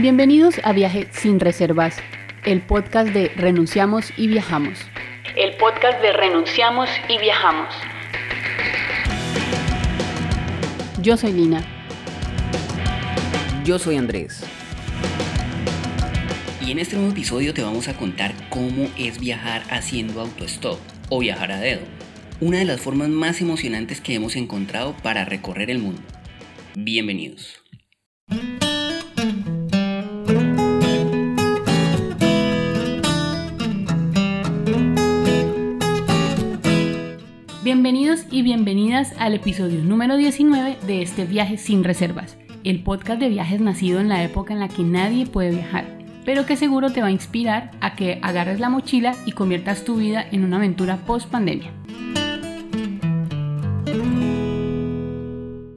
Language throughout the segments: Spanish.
Bienvenidos a Viaje sin Reservas, el podcast de Renunciamos y Viajamos. El podcast de Renunciamos y Viajamos. Yo soy Lina. Yo soy Andrés. Y en este nuevo episodio te vamos a contar cómo es viajar haciendo autostop o viajar a dedo. Una de las formas más emocionantes que hemos encontrado para recorrer el mundo. Bienvenidos. Bienvenidos y bienvenidas al episodio número 19 de este viaje sin reservas, el podcast de viajes nacido en la época en la que nadie puede viajar, pero que seguro te va a inspirar a que agarres la mochila y conviertas tu vida en una aventura post pandemia.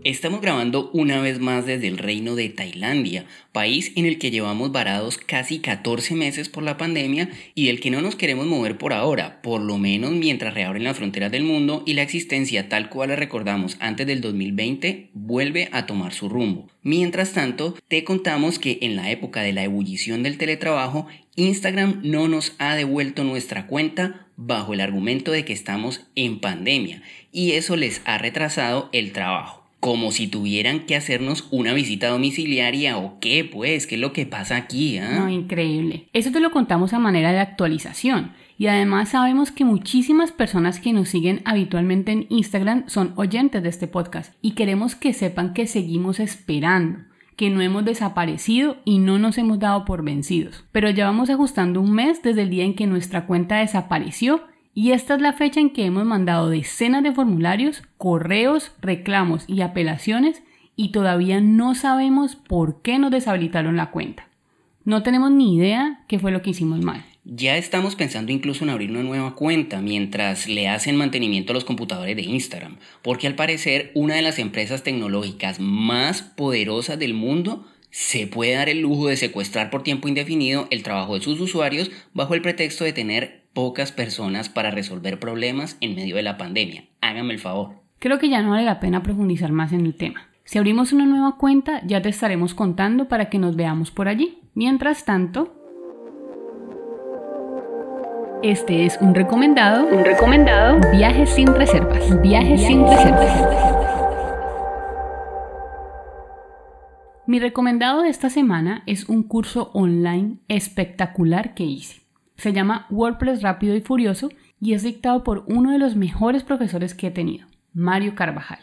Estamos grabando una vez más desde el reino de Tailandia, país en el que llevamos varados casi 14 meses por la pandemia y del que no nos queremos mover por ahora, por lo menos mientras reabren las fronteras del mundo y la existencia tal cual la recordamos antes del 2020 vuelve a tomar su rumbo. Mientras tanto, te contamos que en la época de la ebullición del teletrabajo, Instagram no nos ha devuelto nuestra cuenta bajo el argumento de que estamos en pandemia y eso les ha retrasado el trabajo como si tuvieran que hacernos una visita domiciliaria o qué, pues, qué es lo que pasa aquí. ¿ah? No, increíble. Eso te lo contamos a manera de actualización. Y además sabemos que muchísimas personas que nos siguen habitualmente en Instagram son oyentes de este podcast y queremos que sepan que seguimos esperando que no hemos desaparecido y no nos hemos dado por vencidos. Pero ya vamos ajustando un mes desde el día en que nuestra cuenta desapareció y esta es la fecha en que hemos mandado decenas de formularios, correos, reclamos y apelaciones y todavía no sabemos por qué nos deshabilitaron la cuenta. No tenemos ni idea qué fue lo que hicimos mal. Ya estamos pensando incluso en abrir una nueva cuenta mientras le hacen mantenimiento a los computadores de Instagram, porque al parecer una de las empresas tecnológicas más poderosas del mundo se puede dar el lujo de secuestrar por tiempo indefinido el trabajo de sus usuarios bajo el pretexto de tener pocas personas para resolver problemas en medio de la pandemia. Hágame el favor. Creo que ya no vale la pena profundizar más en el tema. Si abrimos una nueva cuenta, ya te estaremos contando para que nos veamos por allí. Mientras tanto, este es un recomendado, un recomendado, viajes sin reservas, viajes sin reservas. Mi recomendado de esta semana es un curso online espectacular que hice. Se llama WordPress Rápido y Furioso y es dictado por uno de los mejores profesores que he tenido, Mario Carvajal.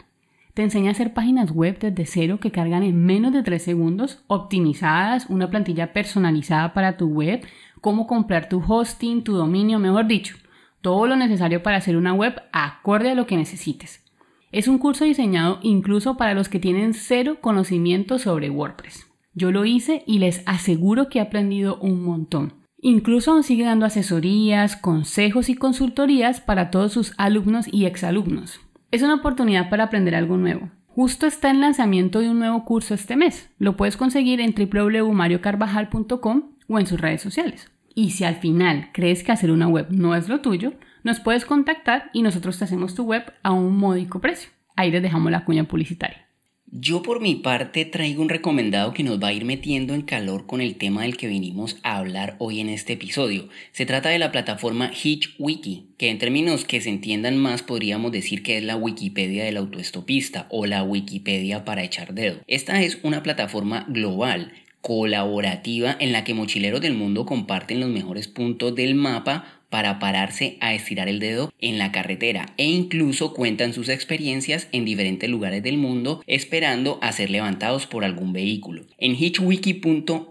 Te enseña a hacer páginas web desde cero que cargan en menos de 3 segundos, optimizadas, una plantilla personalizada para tu web, cómo comprar tu hosting, tu dominio, mejor dicho, todo lo necesario para hacer una web acorde a lo que necesites. Es un curso diseñado incluso para los que tienen cero conocimiento sobre WordPress. Yo lo hice y les aseguro que he aprendido un montón. Incluso sigue dando asesorías, consejos y consultorías para todos sus alumnos y exalumnos. Es una oportunidad para aprender algo nuevo. Justo está en lanzamiento de un nuevo curso este mes. Lo puedes conseguir en www.mariocarvajal.com o en sus redes sociales. Y si al final crees que hacer una web no es lo tuyo, nos puedes contactar y nosotros te hacemos tu web a un módico precio. Ahí les dejamos la cuña publicitaria. Yo por mi parte traigo un recomendado que nos va a ir metiendo en calor con el tema del que vinimos a hablar hoy en este episodio. Se trata de la plataforma HitchWiki, que en términos que se entiendan más podríamos decir que es la Wikipedia del autoestopista o la Wikipedia para echar dedo. Esta es una plataforma global colaborativa en la que mochileros del mundo comparten los mejores puntos del mapa para pararse a estirar el dedo en la carretera e incluso cuentan sus experiencias en diferentes lugares del mundo esperando a ser levantados por algún vehículo. En hitchwiki.org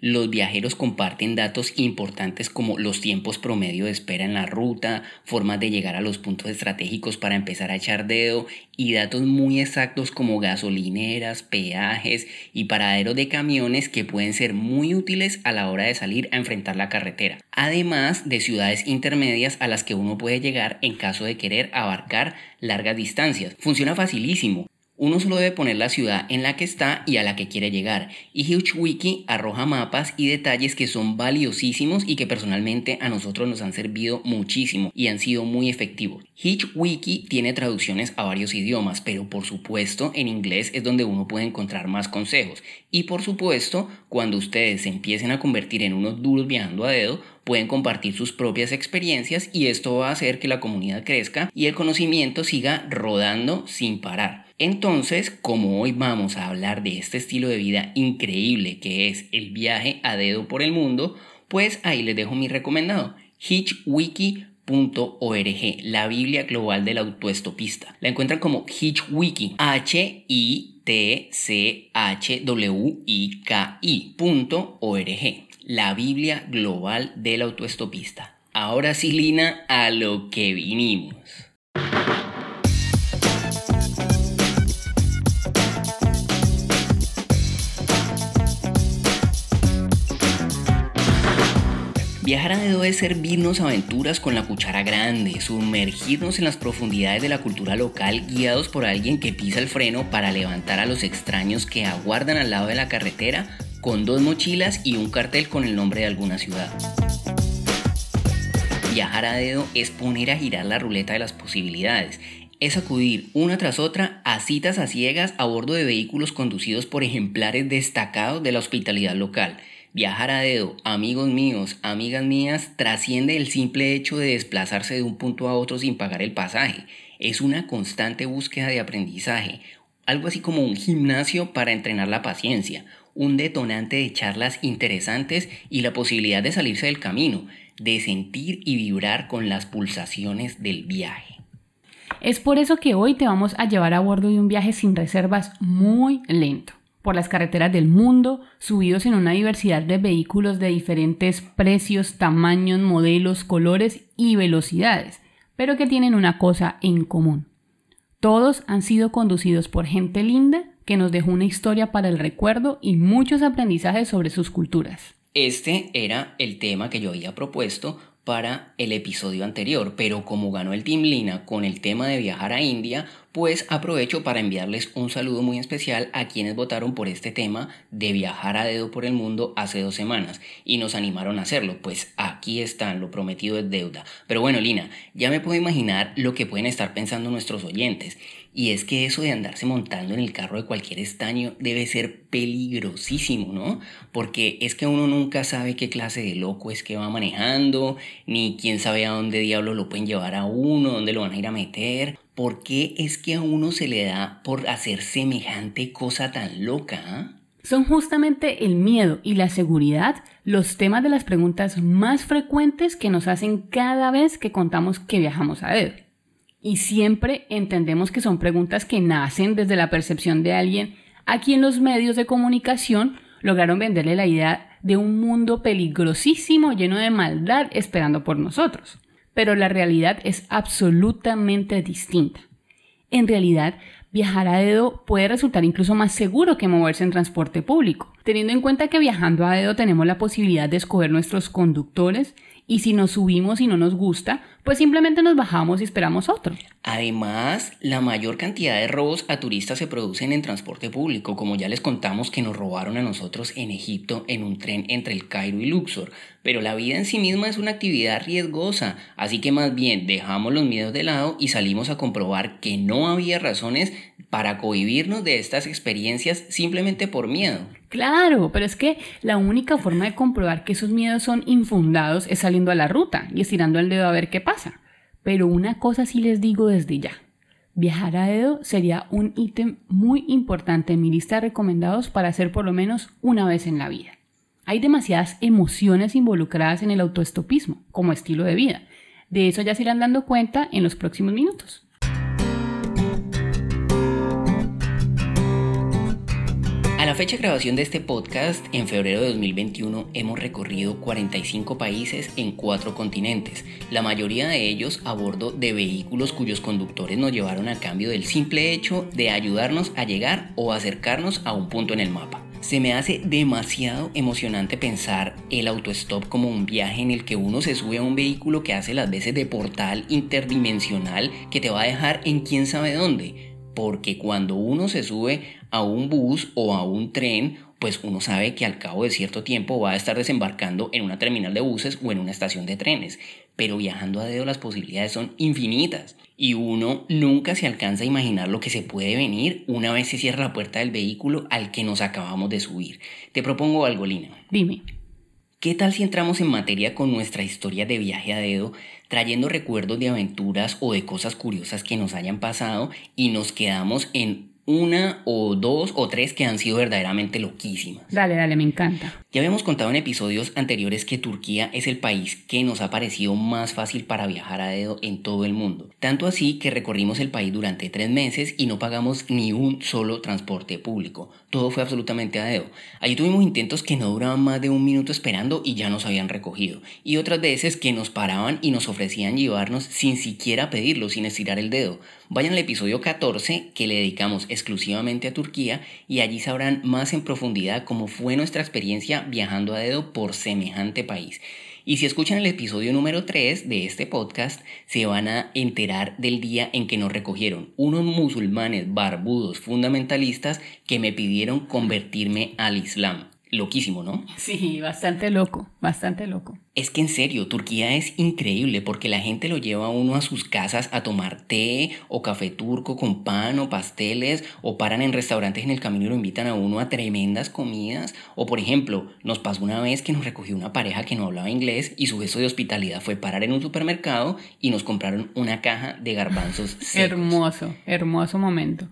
los viajeros comparten datos importantes como los tiempos promedio de espera en la ruta, formas de llegar a los puntos estratégicos para empezar a echar dedo y datos muy exactos como gasolineras, peajes y paraderos de camiones que pueden ser muy útiles a la hora de salir a enfrentar la carretera. Además de ciudades intermedias a las que uno puede llegar en caso de querer abarcar largas distancias. Funciona facilísimo. Uno solo debe poner la ciudad en la que está y a la que quiere llegar. Y HugeWiki arroja mapas y detalles que son valiosísimos y que personalmente a nosotros nos han servido muchísimo y han sido muy efectivos. HitchWiki tiene traducciones a varios idiomas, pero por supuesto en inglés es donde uno puede encontrar más consejos. Y por supuesto, cuando ustedes se empiecen a convertir en unos duros viajando a dedo, pueden compartir sus propias experiencias y esto va a hacer que la comunidad crezca y el conocimiento siga rodando sin parar. Entonces, como hoy vamos a hablar de este estilo de vida increíble que es el viaje a dedo por el mundo, pues ahí les dejo mi recomendado, hitchwiki.org, la Biblia global del autoestopista. La encuentran como Hitchwiki, H La Biblia global del autoestopista. Ahora sí, Lina, a lo que vinimos. Viajar a dedo es servirnos aventuras con la cuchara grande, sumergirnos en las profundidades de la cultura local guiados por alguien que pisa el freno para levantar a los extraños que aguardan al lado de la carretera con dos mochilas y un cartel con el nombre de alguna ciudad. Viajar a dedo es poner a girar la ruleta de las posibilidades, es acudir una tras otra a citas a ciegas a bordo de vehículos conducidos por ejemplares destacados de la hospitalidad local Viajar a dedo, amigos míos, amigas mías, trasciende el simple hecho de desplazarse de un punto a otro sin pagar el pasaje. Es una constante búsqueda de aprendizaje, algo así como un gimnasio para entrenar la paciencia, un detonante de charlas interesantes y la posibilidad de salirse del camino, de sentir y vibrar con las pulsaciones del viaje. Es por eso que hoy te vamos a llevar a bordo de un viaje sin reservas muy lento por las carreteras del mundo, subidos en una diversidad de vehículos de diferentes precios, tamaños, modelos, colores y velocidades, pero que tienen una cosa en común. Todos han sido conducidos por gente linda que nos dejó una historia para el recuerdo y muchos aprendizajes sobre sus culturas. Este era el tema que yo había propuesto para el episodio anterior, pero como ganó el Team Lina con el tema de viajar a India, pues aprovecho para enviarles un saludo muy especial a quienes votaron por este tema de viajar a dedo por el mundo hace dos semanas y nos animaron a hacerlo, pues aquí están, lo prometido es deuda. Pero bueno, Lina, ya me puedo imaginar lo que pueden estar pensando nuestros oyentes. Y es que eso de andarse montando en el carro de cualquier estaño debe ser peligrosísimo, ¿no? Porque es que uno nunca sabe qué clase de loco es que va manejando, ni quién sabe a dónde diablo lo pueden llevar a uno, dónde lo van a ir a meter. ¿Por qué es que a uno se le da por hacer semejante cosa tan loca? Son justamente el miedo y la seguridad los temas de las preguntas más frecuentes que nos hacen cada vez que contamos que viajamos a dedo. Y siempre entendemos que son preguntas que nacen desde la percepción de alguien. A quien los medios de comunicación lograron venderle la idea de un mundo peligrosísimo lleno de maldad esperando por nosotros. Pero la realidad es absolutamente distinta. En realidad, viajar a dedo puede resultar incluso más seguro que moverse en transporte público, teniendo en cuenta que viajando a dedo tenemos la posibilidad de escoger nuestros conductores y si nos subimos y no nos gusta, pues simplemente nos bajamos y esperamos otro. Además, la mayor cantidad de robos a turistas se producen en transporte público, como ya les contamos que nos robaron a nosotros en Egipto en un tren entre el Cairo y Luxor. Pero la vida en sí misma es una actividad riesgosa, así que más bien dejamos los miedos de lado y salimos a comprobar que no había razones para cohibirnos de estas experiencias simplemente por miedo. Claro, pero es que la única forma de comprobar que esos miedos son infundados es saliendo a la ruta y estirando el dedo a ver qué pasa. Pero una cosa sí les digo desde ya. Viajar a dedo sería un ítem muy importante en mi lista de recomendados para hacer por lo menos una vez en la vida. Hay demasiadas emociones involucradas en el autoestopismo como estilo de vida. De eso ya se irán dando cuenta en los próximos minutos. La fecha de grabación de este podcast, en febrero de 2021, hemos recorrido 45 países en cuatro continentes, la mayoría de ellos a bordo de vehículos cuyos conductores nos llevaron a cambio del simple hecho de ayudarnos a llegar o acercarnos a un punto en el mapa. Se me hace demasiado emocionante pensar el autostop como un viaje en el que uno se sube a un vehículo que hace las veces de portal interdimensional que te va a dejar en quién sabe dónde porque cuando uno se sube a un bus o a un tren, pues uno sabe que al cabo de cierto tiempo va a estar desembarcando en una terminal de buses o en una estación de trenes. Pero viajando a dedo las posibilidades son infinitas y uno nunca se alcanza a imaginar lo que se puede venir una vez se cierra la puerta del vehículo al que nos acabamos de subir. Te propongo algo, Lina. Dime. ¿Qué tal si entramos en materia con nuestra historia de viaje a dedo, trayendo recuerdos de aventuras o de cosas curiosas que nos hayan pasado y nos quedamos en una o dos o tres que han sido verdaderamente loquísimas. Dale, dale, me encanta. Ya habíamos contado en episodios anteriores que Turquía es el país que nos ha parecido más fácil para viajar a dedo en todo el mundo. Tanto así que recorrimos el país durante tres meses y no pagamos ni un solo transporte público. Todo fue absolutamente a dedo. Allí tuvimos intentos que no duraban más de un minuto esperando y ya nos habían recogido. Y otras veces que nos paraban y nos ofrecían llevarnos sin siquiera pedirlo, sin estirar el dedo. Vayan al episodio 14 que le dedicamos exclusivamente a Turquía y allí sabrán más en profundidad cómo fue nuestra experiencia viajando a dedo por semejante país. Y si escuchan el episodio número 3 de este podcast, se van a enterar del día en que nos recogieron unos musulmanes barbudos fundamentalistas que me pidieron convertirme al Islam. Loquísimo, ¿no? Sí, bastante loco, bastante loco. Es que en serio, Turquía es increíble porque la gente lo lleva a uno a sus casas a tomar té o café turco con pan o pasteles o paran en restaurantes en el camino y lo invitan a uno a tremendas comidas. O por ejemplo, nos pasó una vez que nos recogió una pareja que no hablaba inglés y su gesto de hospitalidad fue parar en un supermercado y nos compraron una caja de garbanzos secos. Hermoso, hermoso momento.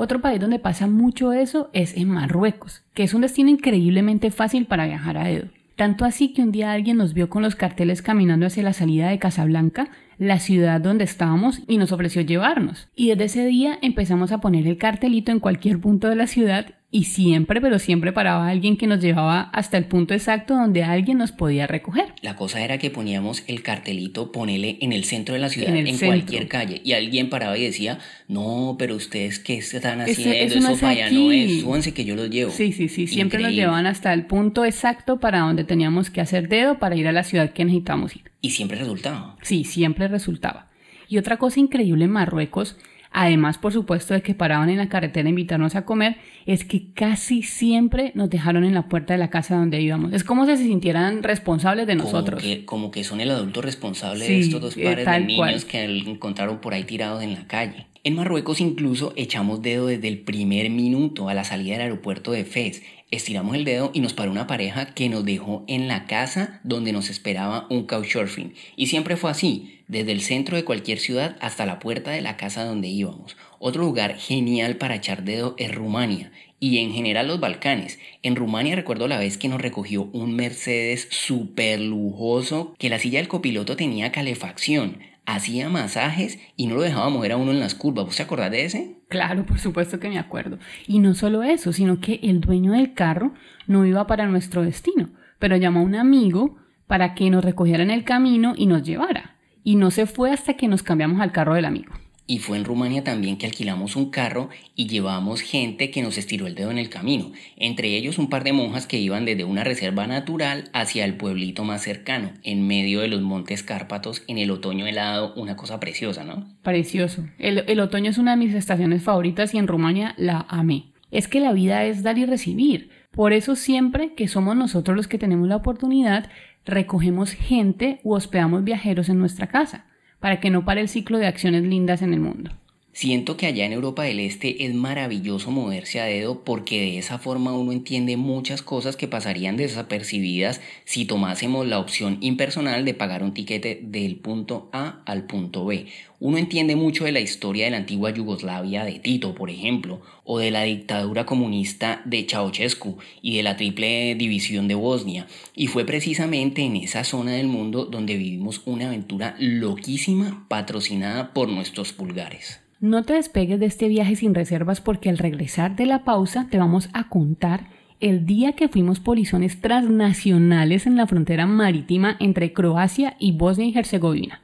Otro país donde pasa mucho eso es en Marruecos, que es un destino increíblemente fácil para viajar a dedo. Tanto así que un día alguien nos vio con los carteles caminando hacia la salida de Casablanca, la ciudad donde estábamos, y nos ofreció llevarnos. Y desde ese día empezamos a poner el cartelito en cualquier punto de la ciudad y siempre, pero siempre paraba alguien que nos llevaba hasta el punto exacto donde alguien nos podía recoger. La cosa era que poníamos el cartelito, ponele en el centro de la ciudad, en, cualquier calle, y alguien paraba y decía, no, pero ustedes qué están haciendo, eso, eso para allá no es, súbanse que yo los llevo. Sí, sí, sí, siempre nos llevaban hasta el punto exacto para donde teníamos que hacer dedo para ir a la ciudad que necesitábamos ir. Y siempre resultaba. Sí, siempre resultaba. Y otra cosa increíble en Marruecos además por supuesto de que paraban en la carretera a invitarnos a comer, es que casi siempre nos dejaron en la puerta de la casa donde íbamos. Es como si se sintieran responsables de nosotros. Como que, como que son el adulto responsable de estos dos pares de niños que encontraron por ahí tirados en la calle. En Marruecos incluso echamos dedo desde el primer minuto a la salida del aeropuerto de Fez. Estiramos el dedo y nos paró una pareja que nos dejó en la casa donde nos esperaba un couchsurfing. Y siempre fue así, desde el centro de cualquier ciudad hasta la puerta de la casa donde íbamos. Otro lugar genial para echar dedo es Rumania y en general los Balcanes. En Rumania recuerdo la vez que nos recogió un Mercedes súper lujoso que la silla del copiloto tenía calefacción hacía masajes y no lo dejaba mover a uno en las curvas. ¿Vos te acordás de ese? Claro, por supuesto que me acuerdo. Y no solo eso, sino que el dueño del carro no iba para nuestro destino, pero llamó a un amigo para que nos recogiera en el camino y nos llevara. Y no se fue hasta que nos cambiamos al carro del amigo. Y fue en Rumania también que alquilamos un carro y llevamos gente que nos estiró el dedo en el camino, entre ellos un par de monjas que iban desde una reserva natural hacia el pueblito más cercano, en medio de los montes Cárpatos, en el otoño helado, una cosa preciosa, ¿no? Precioso. El, el otoño es una de mis estaciones favoritas y en Rumania la amé. Es que la vida es dar y recibir. Por eso siempre que somos nosotros los que tenemos la oportunidad, recogemos gente u hospedamos viajeros en nuestra casa para que no pare el ciclo de acciones lindas en el mundo. Siento que allá en Europa del Este es maravilloso moverse a dedo porque de esa forma uno entiende muchas cosas que pasarían desapercibidas si tomásemos la opción impersonal de pagar un tiquete del punto A al punto B. Uno entiende mucho de la historia de la antigua Yugoslavia de Tito, por ejemplo, o de la dictadura comunista de Ceausescu y de la triple división de Bosnia. Y fue precisamente en esa zona del mundo donde vivimos una aventura loquísima patrocinada por nuestros pulgares. No te despegues de este viaje sin reservas porque al regresar de la pausa te vamos a contar el día que fuimos polizones transnacionales en la frontera marítima entre Croacia y Bosnia y Herzegovina.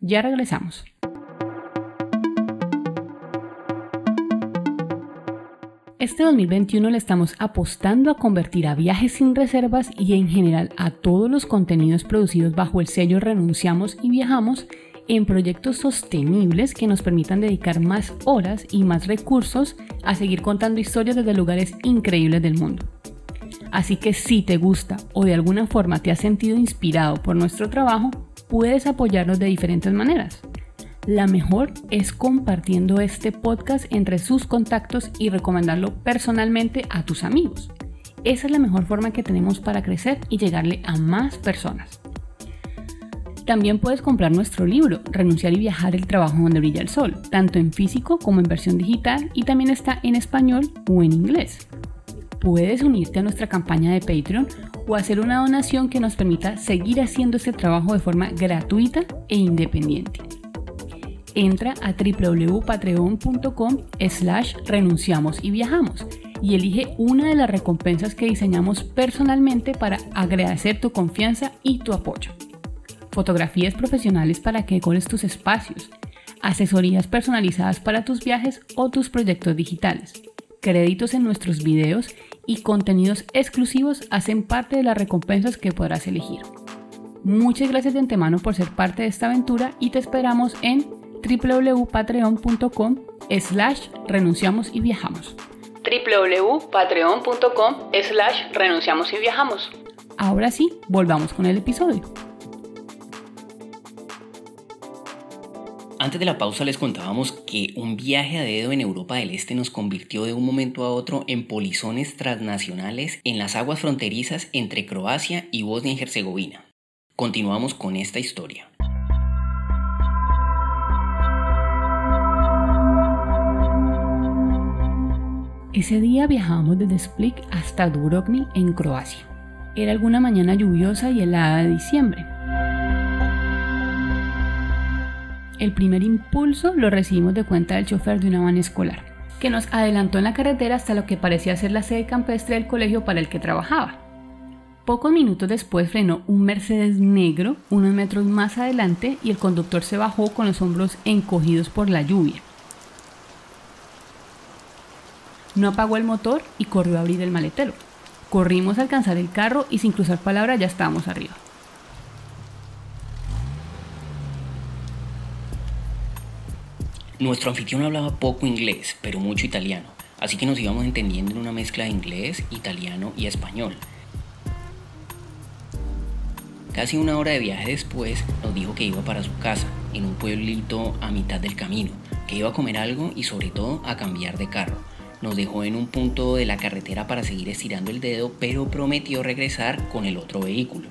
Ya regresamos. Este 2021 le estamos apostando a convertir a viajes sin reservas y en general a todos los contenidos producidos bajo el sello Renunciamos y Viajamos en proyectos sostenibles que nos permitan dedicar más horas y más recursos a seguir contando historias desde lugares increíbles del mundo. Así que si te gusta o de alguna forma te has sentido inspirado por nuestro trabajo, puedes apoyarnos de diferentes maneras. La mejor es compartiendo este podcast entre sus contactos y recomendarlo personalmente a tus amigos. Esa es la mejor forma que tenemos para crecer y llegarle a más personas. También puedes comprar nuestro libro, Renunciar y viajar el trabajo donde brilla el sol, tanto en físico como en versión digital y también está en español o en inglés. Puedes unirte a nuestra campaña de Patreon o hacer una donación que nos permita seguir haciendo este trabajo de forma gratuita e independiente. Entra a www.patreon.com slash renunciamos y viajamos y elige una de las recompensas que diseñamos personalmente para agradecer tu confianza y tu apoyo fotografías profesionales para que decores tus espacios, asesorías personalizadas para tus viajes o tus proyectos digitales, créditos en nuestros videos y contenidos exclusivos hacen parte de las recompensas que podrás elegir. Muchas gracias de antemano por ser parte de esta aventura y te esperamos en www.patreon.com slash renunciamos y viajamos. www.patreon.com slash renunciamos y viajamos. Ahora sí, volvamos con el episodio. Antes de la pausa les contábamos que un viaje a dedo en Europa del Este nos convirtió de un momento a otro en polizones transnacionales en las aguas fronterizas entre Croacia y Bosnia y Herzegovina. Continuamos con esta historia. Ese día viajamos desde Split hasta Dubrovnik en Croacia. Era alguna mañana lluviosa y helada de diciembre. El primer impulso lo recibimos de cuenta del chofer de una van escolar, que nos adelantó en la carretera hasta lo que parecía ser la sede campestre del colegio para el que trabajaba. Pocos minutos después frenó un Mercedes negro unos metros más adelante y el conductor se bajó con los hombros encogidos por la lluvia. No apagó el motor y corrió a abrir el maletero. Corrimos a alcanzar el carro y sin cruzar palabra ya estábamos arriba. Nuestro anfitrión hablaba poco inglés, pero mucho italiano, así que nos íbamos entendiendo en una mezcla de inglés, italiano y español. Casi una hora de viaje después nos dijo que iba para su casa, en un pueblito a mitad del camino, que iba a comer algo y sobre todo a cambiar de carro. Nos dejó en un punto de la carretera para seguir estirando el dedo, pero prometió regresar con el otro vehículo.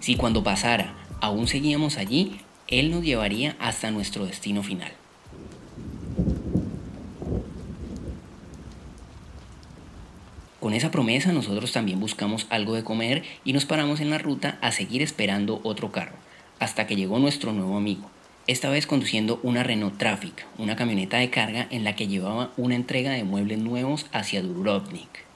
Si cuando pasara aún seguíamos allí, él nos llevaría hasta nuestro destino final. Con esa promesa nosotros también buscamos algo de comer y nos paramos en la ruta a seguir esperando otro carro, hasta que llegó nuestro nuevo amigo, esta vez conduciendo una Renault Traffic, una camioneta de carga en la que llevaba una entrega de muebles nuevos hacia Dubrovnik.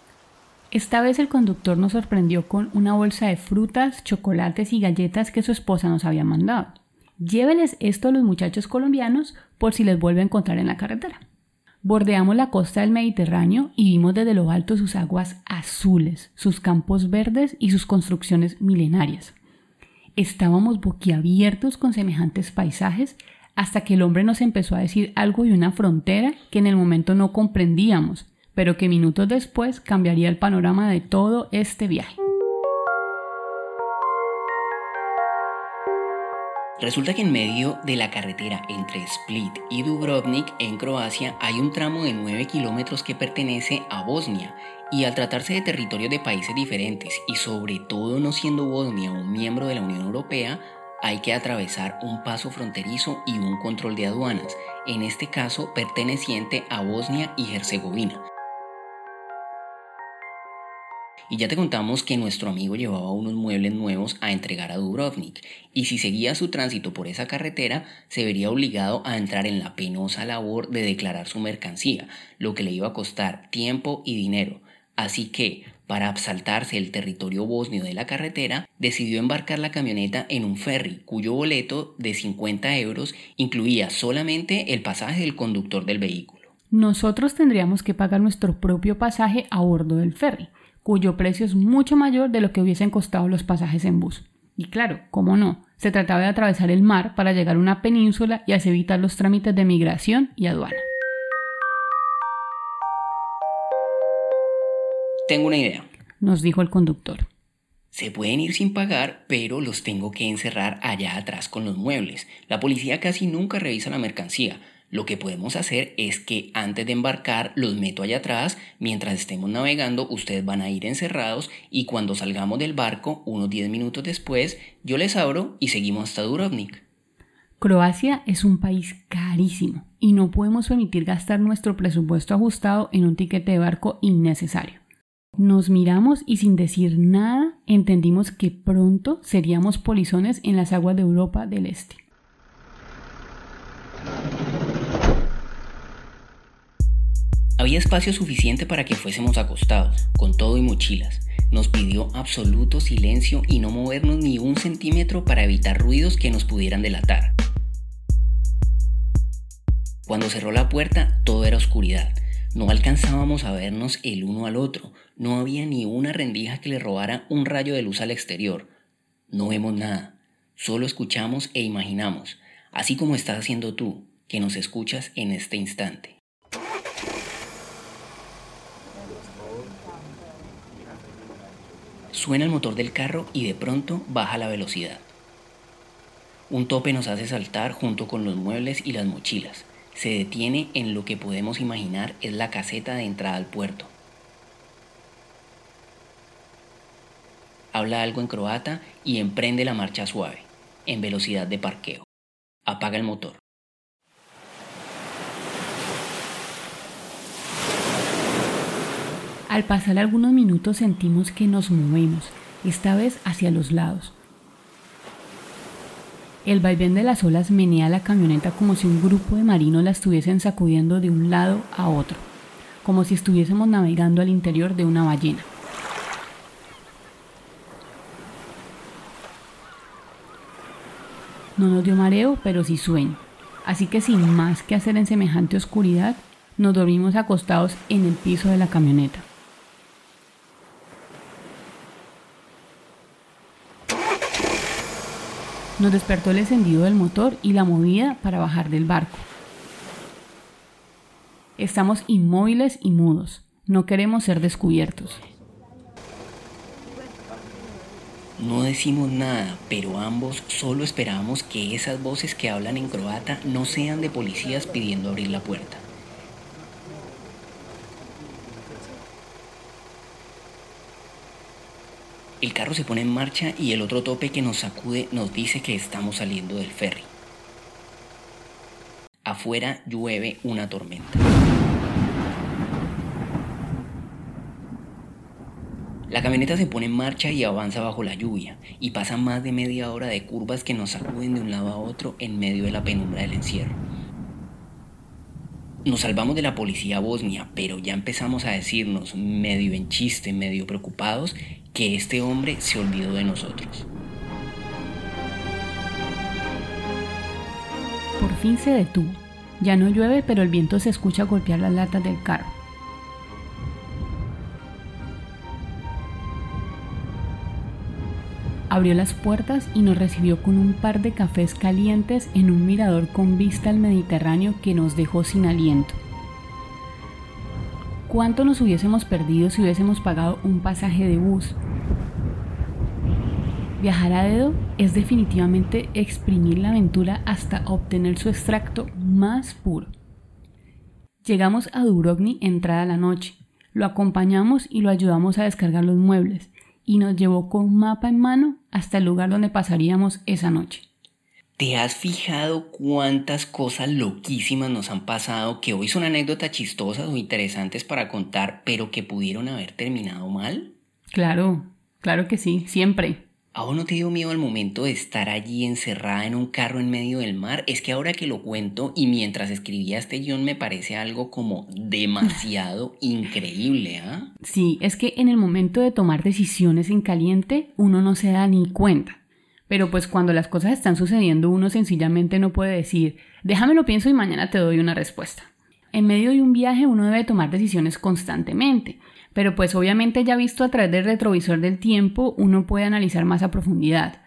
Esta vez el conductor nos sorprendió con una bolsa de frutas, chocolates y galletas que su esposa nos había mandado. Lléveles esto a los muchachos colombianos por si les vuelve a encontrar en la carretera. Bordeamos la costa del Mediterráneo y vimos desde lo alto sus aguas azules, sus campos verdes y sus construcciones milenarias. Estábamos boquiabiertos con semejantes paisajes hasta que el hombre nos empezó a decir algo de una frontera que en el momento no comprendíamos, pero que minutos después cambiaría el panorama de todo este viaje. Resulta que en medio de la carretera entre Split y Dubrovnik en Croacia hay un tramo de 9 kilómetros que pertenece a Bosnia y al tratarse de territorios de países diferentes y sobre todo no siendo Bosnia un miembro de la Unión Europea, hay que atravesar un paso fronterizo y un control de aduanas, en este caso perteneciente a Bosnia y Herzegovina. Y ya te contamos que nuestro amigo llevaba unos muebles nuevos a entregar a Dubrovnik, y si seguía su tránsito por esa carretera, se vería obligado a entrar en la penosa labor de declarar su mercancía, lo que le iba a costar tiempo y dinero. Así que, para asaltarse el territorio bosnio de la carretera, decidió embarcar la camioneta en un ferry, cuyo boleto de 50 euros incluía solamente el pasaje del conductor del vehículo. Nosotros tendríamos que pagar nuestro propio pasaje a bordo del ferry cuyo precio es mucho mayor de lo que hubiesen costado los pasajes en bus. Y claro, cómo no, Se trataba de atravesar el mar para llegar a una península y así evitar los trámites de migración y aduana. Tengo una idea. Nos dijo el conductor. Se pueden ir sin pagar, pero los tengo que encerrar allá atrás con los muebles. La policía casi nunca revisa la mercancía. Lo que podemos hacer es que antes de embarcar los meto allá atrás, mientras estemos navegando ustedes van a ir encerrados y cuando salgamos del barco, unos 10 minutos después, yo les abro y seguimos hasta Dubrovnik. Croacia es un país carísimo y no podemos permitir gastar nuestro presupuesto ajustado en un tiquete de barco innecesario. Nos miramos y sin decir nada entendimos que pronto seríamos polizones en las aguas de Europa del Este. Había espacio suficiente para que fuésemos acostados, con todo y mochilas. Nos pidió absoluto silencio y no movernos ni un centímetro para evitar ruidos que nos pudieran delatar. Cuando cerró la puerta, todo era oscuridad. No alcanzábamos a vernos el uno al otro. No había ni una rendija que le robara un rayo de luz al exterior. No vemos nada. Solo escuchamos e imaginamos, así como estás haciendo tú, que nos escuchas en este instante. Suena el motor del carro y de pronto baja la velocidad. Un tope nos hace saltar junto con los muebles y las mochilas. Se detiene en lo que podemos imaginar es la caseta de entrada al puerto. Habla algo en croata y emprende la marcha suave, en velocidad de parqueo. Apaga el motor. Al pasar algunos minutos sentimos que nos movemos, esta vez hacia los lados. El vaivén de las olas menea la camioneta como si un grupo de marinos la estuviesen sacudiendo de un lado a otro, como si estuviésemos navegando al interior de una ballena. No nos dio mareo, pero sí sueño. Así que sin más que hacer en semejante oscuridad, nos dormimos acostados en el piso de la camioneta. Nos despertó el encendido del motor y la movida para bajar del barco. Estamos inmóviles y mudos. No queremos ser descubiertos. No decimos nada, pero ambos solo esperamos que esas voces que hablan en croata no sean de policías pidiendo abrir la puerta. El carro se pone en marcha y el otro tope que nos sacude nos dice que estamos saliendo del ferry. Afuera llueve una tormenta. La camioneta se pone en marcha y avanza bajo la lluvia y pasa más de media hora de curvas que nos sacuden de un lado a otro en medio de la penumbra del encierro. Nos salvamos de la policía bosnia, pero ya empezamos a decirnos, medio en chiste, medio preocupados, que este hombre se olvidó de nosotros. Por fin se detuvo. Ya no llueve, pero el viento se escucha golpear las latas del carro. Abrió las puertas y nos recibió con un par de cafés calientes en un mirador con vista al Mediterráneo que nos dejó sin aliento. ¿Cuánto nos hubiésemos perdido si hubiésemos pagado un pasaje de bus? Viajar a dedo es definitivamente exprimir la aventura hasta obtener su extracto más puro. Llegamos a Dubrovnik entrada la noche. Lo acompañamos y lo ayudamos a descargar los muebles y nos llevó con mapa en mano hasta el lugar donde pasaríamos esa noche. ¿Te has fijado cuántas cosas loquísimas nos han pasado que hoy son anécdotas chistosas o interesantes para contar, pero que pudieron haber terminado mal? Claro, claro que sí, siempre. ¿A vos no te dio miedo al momento de estar allí encerrada en un carro en medio del mar? Es que ahora que lo cuento y mientras escribía este guion me parece algo como demasiado increíble, ¿ah? Sí, es que en el momento de tomar decisiones en caliente uno no se da ni cuenta. Pero pues cuando las cosas están sucediendo uno sencillamente no puede decir, déjame lo pienso y mañana te doy una respuesta. En medio de un viaje uno debe tomar decisiones constantemente, pero pues obviamente ya visto a través del retrovisor del tiempo uno puede analizar más a profundidad.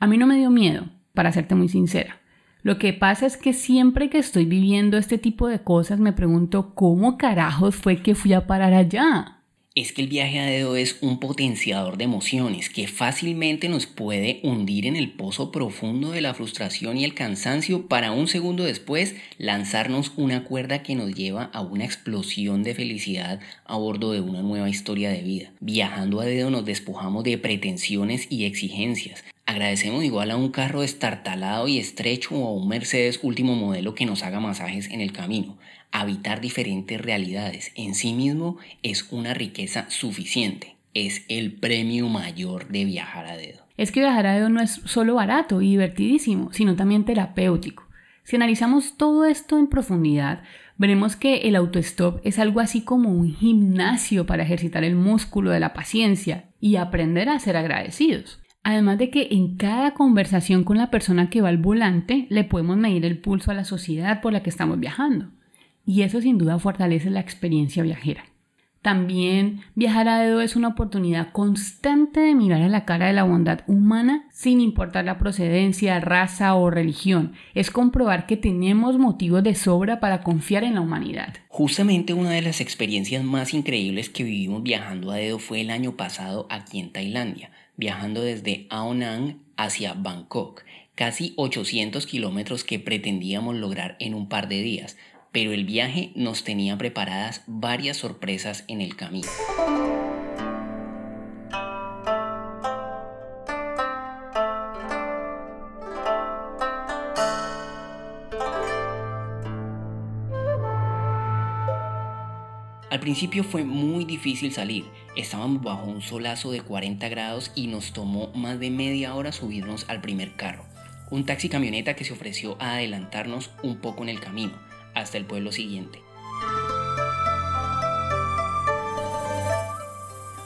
A mí no me dio miedo, para serte muy sincera. Lo que pasa es que siempre que estoy viviendo este tipo de cosas me pregunto cómo carajos fue que fui a parar allá es que el viaje a dedo es un potenciador de emociones que fácilmente nos puede hundir en el pozo profundo de la frustración y el cansancio para un segundo después lanzarnos una cuerda que nos lleva a una explosión de felicidad a bordo de una nueva historia de vida. Viajando a dedo nos despojamos de pretensiones y exigencias. Agradecemos igual a un carro estartalado y estrecho o a un Mercedes último modelo que nos haga masajes en el camino habitar diferentes realidades en sí mismo es una riqueza suficiente. Es el premio mayor de viajar a dedo. Es que viajar a dedo no es solo barato y divertidísimo, sino también terapéutico. Si analizamos todo esto en profundidad, veremos que el autostop es algo así como un gimnasio para ejercitar el músculo de la paciencia y aprender a ser agradecidos. Además de que en cada conversación con la persona que va al volante le podemos medir el pulso a la sociedad por la que estamos viajando y eso sin duda fortalece la experiencia viajera. También viajar a dedo es una oportunidad constante de mirar a la cara de la bondad humana sin importar la procedencia, raza o religión. Es comprobar que tenemos motivos de sobra para confiar en la humanidad. Justamente una de las experiencias más increíbles que vivimos viajando a dedo fue el año pasado aquí en Tailandia, viajando desde Ao Nang hacia Bangkok, casi 800 kilómetros que pretendíamos lograr en un par de días pero el viaje nos tenía preparadas varias sorpresas en el camino. Al principio fue muy difícil salir, estábamos bajo un solazo de 40 grados y nos tomó más de media hora subirnos al primer carro, un taxi camioneta que se ofreció a adelantarnos un poco en el camino hasta el pueblo siguiente.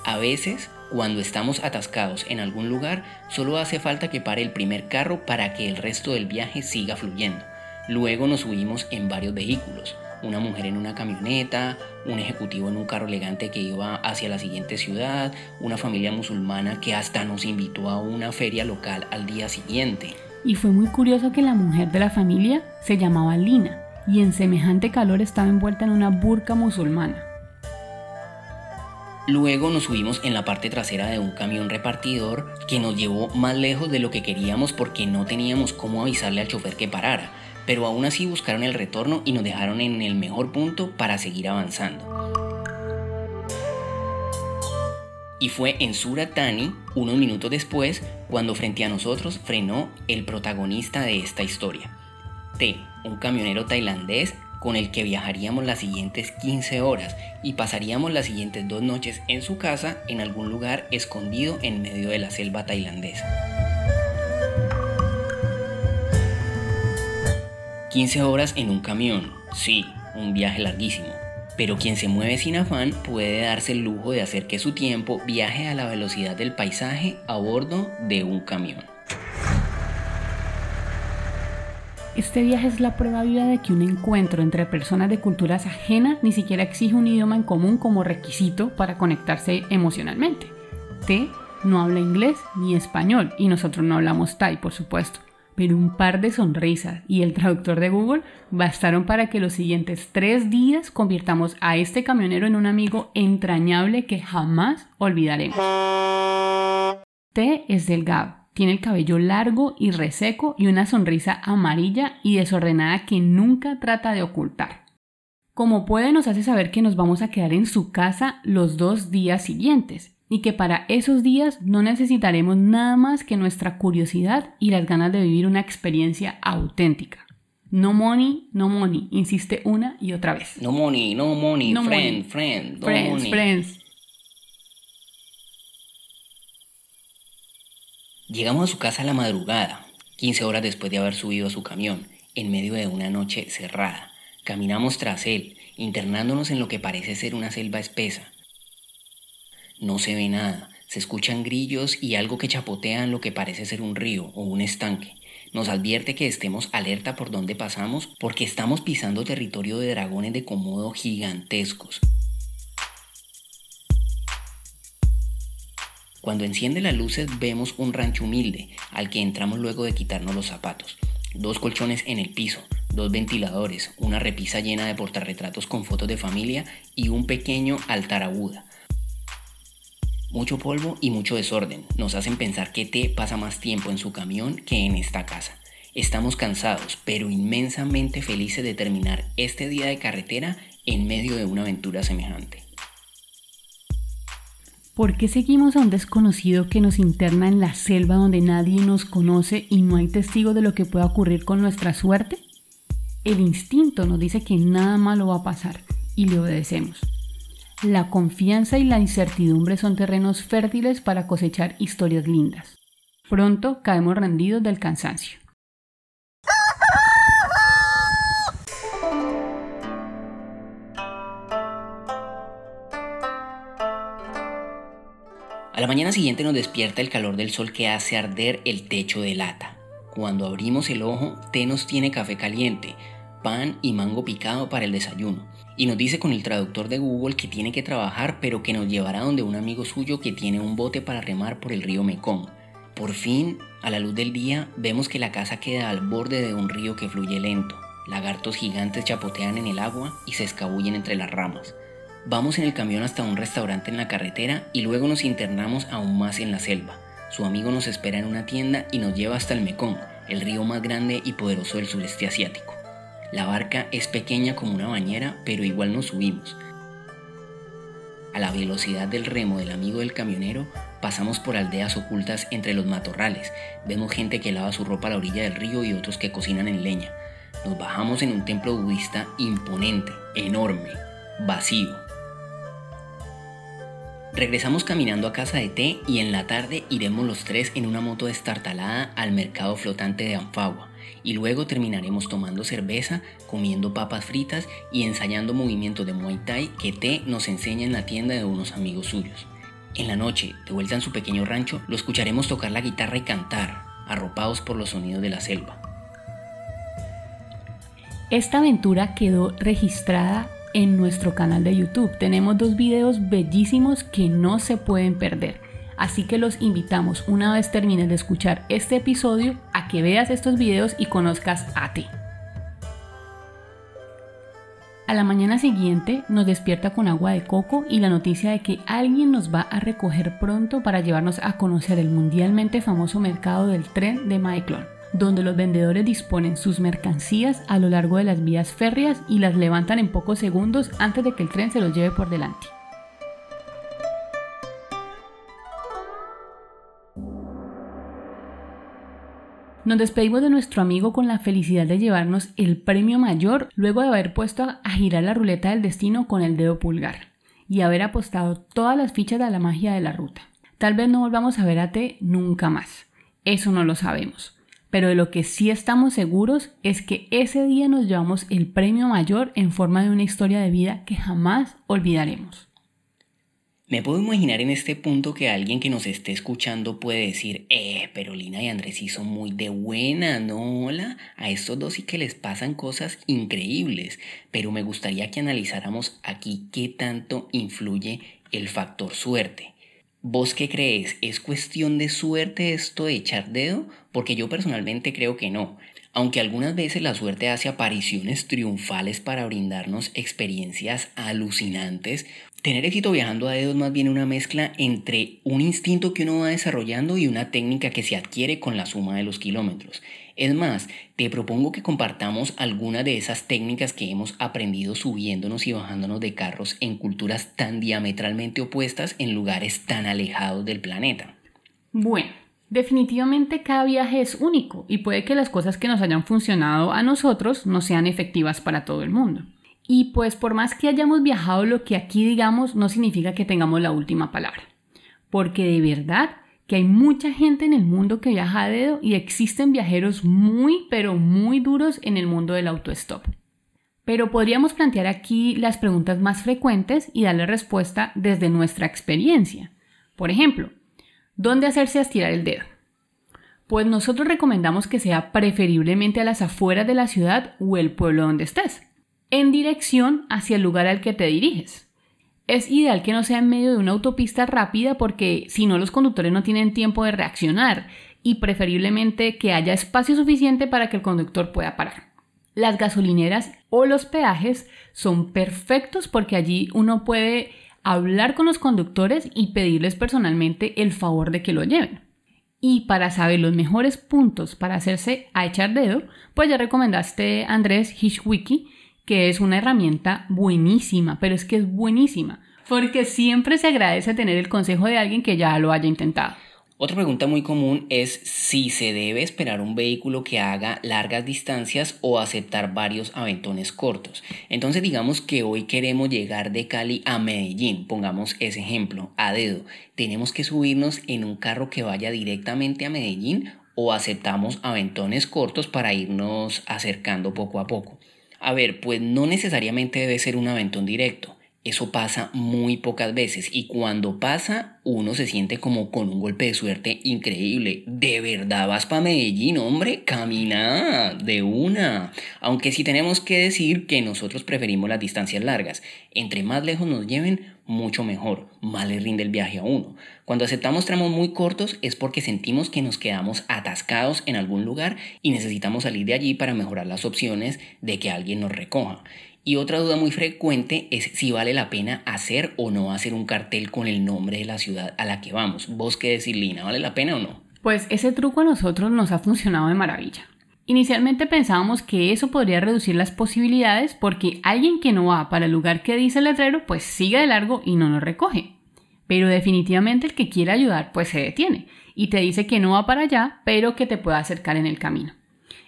A veces, cuando estamos atascados en algún lugar, solo hace falta que pare el primer carro para que el resto del viaje siga fluyendo. Luego nos subimos en varios vehículos, una mujer en una camioneta, un ejecutivo en un carro elegante que iba hacia la siguiente ciudad, una familia musulmana que hasta nos invitó a una feria local al día siguiente. Y fue muy curioso que la mujer de la familia se llamaba Lina y en semejante calor estaba envuelta en una burka musulmana. Luego nos subimos en la parte trasera de un camión repartidor que nos llevó más lejos de lo que queríamos porque no teníamos cómo avisarle al chofer que parara, pero aún así buscaron el retorno y nos dejaron en el mejor punto para seguir avanzando. Y fue en Suratani, unos minutos después, cuando frente a nosotros frenó el protagonista de esta historia, T, un camionero tailandés con el que viajaríamos las siguientes 15 horas y pasaríamos las siguientes dos noches en su casa en algún lugar escondido en medio de la selva tailandesa. 15 horas en un camión, sí, un viaje larguísimo, pero quien se mueve sin afán puede darse el lujo de hacer que su tiempo viaje a la velocidad del paisaje a bordo de un camión. Este viaje es la prueba viva de que un encuentro entre personas de culturas ajenas ni siquiera exige un idioma en común como requisito para conectarse emocionalmente. T no habla inglés ni español y nosotros no hablamos Thai, por supuesto. Pero un par de sonrisas y el traductor de Google bastaron para que los siguientes tres días convirtamos a este camionero en un amigo entrañable que jamás olvidaremos. T es delgado, tiene el cabello largo y reseco y una sonrisa amarilla y desordenada que nunca trata de ocultar. Como puede nos hace saber que nos vamos a quedar en su casa los dos días siguientes y que para esos días no necesitaremos nada más que nuestra curiosidad y las ganas de vivir una experiencia auténtica. No money, no money, insiste una y otra vez. No money, no money, friend, friend, no friends, friends. Llegamos a su casa a la madrugada, 15 horas después de haber subido a su camión, en medio de una noche cerrada. Caminamos tras él, internándonos en lo que parece ser una selva espesa. No se ve nada, se escuchan grillos y algo que chapotea en lo que parece ser un río o un estanque. Nos advierte que estemos alerta por donde pasamos porque estamos pisando territorio de dragones de comodo gigantescos. Cuando enciende las luces vemos un rancho humilde al que entramos luego de quitarnos los zapatos. Dos colchones en el piso, dos ventiladores, una repisa llena de portarretratos con fotos de familia y un pequeño altar a Buda. Mucho polvo y mucho desorden nos hacen pensar que T pasa más tiempo en su camión que en esta casa. Estamos cansados, pero inmensamente felices de terminar este día de carretera en medio de una aventura semejante. ¿Por qué seguimos a un desconocido que nos interna en la selva donde nadie nos conoce y no hay testigo de lo que pueda ocurrir con nuestra suerte? El instinto nos dice que nada malo va a pasar y le obedecemos. La confianza y la incertidumbre son terrenos fértiles para cosechar historias lindas. Pronto caemos rendidos del cansancio. La mañana siguiente nos despierta el calor del sol que hace arder el techo de lata. Cuando abrimos el ojo, Té nos tiene café caliente, pan y mango picado para el desayuno. Y nos dice con el traductor de Google que tiene que trabajar, pero que nos llevará donde un amigo suyo que tiene un bote para remar por el río Mekong. Por fin, a la luz del día, vemos que la casa queda al borde de un río que fluye lento. Lagartos gigantes chapotean en el agua y se escabullen entre las ramas. Vamos en el camión hasta un restaurante en la carretera y luego nos internamos aún más en la selva. Su amigo nos espera en una tienda y nos lleva hasta el Mekong, el río más grande y poderoso del sureste asiático. La barca es pequeña como una bañera, pero igual nos subimos. A la velocidad del remo del amigo del camionero, pasamos por aldeas ocultas entre los matorrales. Vemos gente que lava su ropa a la orilla del río y otros que cocinan en leña. Nos bajamos en un templo budista imponente, enorme, vacío. Regresamos caminando a casa de té y en la tarde iremos los tres en una moto destartalada al mercado flotante de Anfagua y luego terminaremos tomando cerveza, comiendo papas fritas y ensayando movimientos de Muay Thai que té nos enseña en la tienda de unos amigos suyos. En la noche, de vuelta en su pequeño rancho, lo escucharemos tocar la guitarra y cantar, arropados por los sonidos de la selva. Esta aventura quedó registrada en nuestro canal de YouTube. Tenemos dos videos bellísimos que no se pueden perder. Así que los invitamos una vez termines de escuchar este episodio a que veas estos videos y conozcas a ti. A la mañana siguiente nos despierta con agua de coco y la noticia de que alguien nos va a recoger pronto para llevarnos a conocer el mundialmente famoso mercado del tren de Maeclon donde los vendedores disponen sus mercancías a lo largo de las vías férreas y las levantan en pocos segundos antes de que el tren se los lleve por delante. Nos despedimos de nuestro amigo con la felicidad de llevarnos el premio mayor luego de haber puesto a girar la ruleta del destino con el dedo pulgar y haber apostado todas las fichas a la magia de la ruta. Tal vez no volvamos a ver a T nunca más. Eso no lo sabemos pero de lo que sí estamos seguros es que ese día nos llevamos el premio mayor en forma de una historia de vida que jamás olvidaremos. Me puedo imaginar en este punto que alguien que nos esté escuchando puede decir, eh, pero Lina y Andrés sí son muy de buena, ¿no? Hola, a estos dos sí que les pasan cosas increíbles, pero me gustaría que analizáramos aquí qué tanto influye el factor suerte. ¿Vos qué crees? ¿Es cuestión de suerte esto de echar dedo? Porque yo personalmente creo que no. Aunque algunas veces la suerte hace apariciones triunfales para brindarnos experiencias alucinantes, tener éxito viajando a dedo es más bien una mezcla entre un instinto que uno va desarrollando y una técnica que se adquiere con la suma de los kilómetros. Es más, te propongo que compartamos algunas de esas técnicas que hemos aprendido subiéndonos y bajándonos de carros en culturas tan diametralmente opuestas en lugares tan alejados del planeta. Bueno, definitivamente cada viaje es único y puede que las cosas que nos hayan funcionado a nosotros no sean efectivas para todo el mundo. Y pues por más que hayamos viajado lo que aquí digamos no significa que tengamos la última palabra. Porque de verdad que hay mucha gente en el mundo que viaja a dedo y existen viajeros muy, pero muy duros en el mundo del autostop. Pero podríamos plantear aquí las preguntas más frecuentes y darle respuesta desde nuestra experiencia. Por ejemplo, ¿dónde hacerse estirar el dedo? Pues nosotros recomendamos que sea preferiblemente a las afueras de la ciudad o el pueblo donde estés, en dirección hacia el lugar al que te diriges. Es ideal que no sea en medio de una autopista rápida porque si no los conductores no tienen tiempo de reaccionar y preferiblemente que haya espacio suficiente para que el conductor pueda parar. Las gasolineras o los peajes son perfectos porque allí uno puede hablar con los conductores y pedirles personalmente el favor de que lo lleven. Y para saber los mejores puntos para hacerse a echar dedo, pues ya recomendaste Andrés Hishwiki, que es una herramienta buenísima, pero es que es buenísima, porque siempre se agradece tener el consejo de alguien que ya lo haya intentado. Otra pregunta muy común es si se debe esperar un vehículo que haga largas distancias o aceptar varios aventones cortos. Entonces digamos que hoy queremos llegar de Cali a Medellín, pongamos ese ejemplo, a dedo. ¿Tenemos que subirnos en un carro que vaya directamente a Medellín o aceptamos aventones cortos para irnos acercando poco a poco? A ver, pues no necesariamente debe ser un aventón directo. Eso pasa muy pocas veces y cuando pasa uno se siente como con un golpe de suerte increíble. De verdad vas para Medellín, hombre, camina de una. Aunque sí tenemos que decir que nosotros preferimos las distancias largas. Entre más lejos nos lleven, mucho mejor, más le rinde el viaje a uno. Cuando aceptamos tramos muy cortos es porque sentimos que nos quedamos atascados en algún lugar y necesitamos salir de allí para mejorar las opciones de que alguien nos recoja. Y otra duda muy frecuente es si vale la pena hacer o no hacer un cartel con el nombre de la ciudad a la que vamos. ¿Vos qué decís, Lina? ¿Vale la pena o no? Pues ese truco a nosotros nos ha funcionado de maravilla. Inicialmente pensábamos que eso podría reducir las posibilidades porque alguien que no va para el lugar que dice el letrero pues sigue de largo y no nos recoge. Pero definitivamente el que quiere ayudar pues se detiene y te dice que no va para allá pero que te pueda acercar en el camino.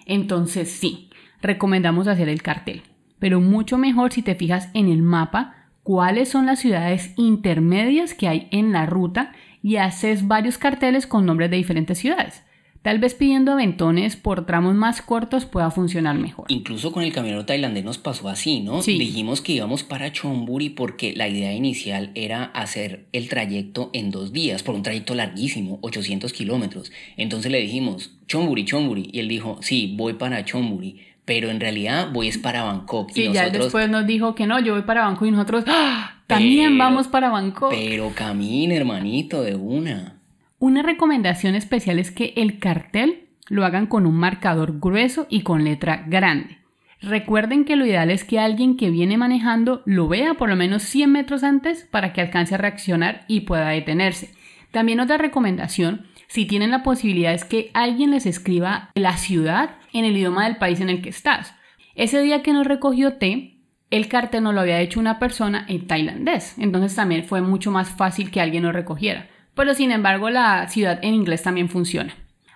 Entonces sí, recomendamos hacer el cartel pero mucho mejor si te fijas en el mapa cuáles son las ciudades intermedias que hay en la ruta y haces varios carteles con nombres de diferentes ciudades. Tal vez pidiendo aventones por tramos más cortos pueda funcionar mejor. Incluso con el camionero tailandés nos pasó así, ¿no? Dijimos que íbamos para Chonburi porque la idea inicial era hacer el trayecto en dos días, por un trayecto larguísimo, 800 kilómetros. Entonces le dijimos, Chonburi, Chonburi. Y él dijo, sí, voy para Chonburi pero en realidad voy es para Bangkok. Sí, y ya después nos dijo que no, yo voy para Bangkok y nosotros ¡Ah! también vamos para Bangkok. Pero camine, hermanito, de una. Una recomendación especial es que el cartel lo hagan con un marcador grueso y con letra grande. Recuerden que lo ideal es que alguien que viene manejando lo vea por lo menos 100 metros antes para que alcance a reaccionar y pueda detenerse. También otra recomendación si tienen la posibilidad es que alguien les escriba la ciudad en el idioma del país en el que estás. Ese día que nos recogió T, el cartel no lo había hecho una persona en tailandés, entonces también fue mucho más fácil que alguien lo recogiera. Pero sin embargo la ciudad en inglés también funciona.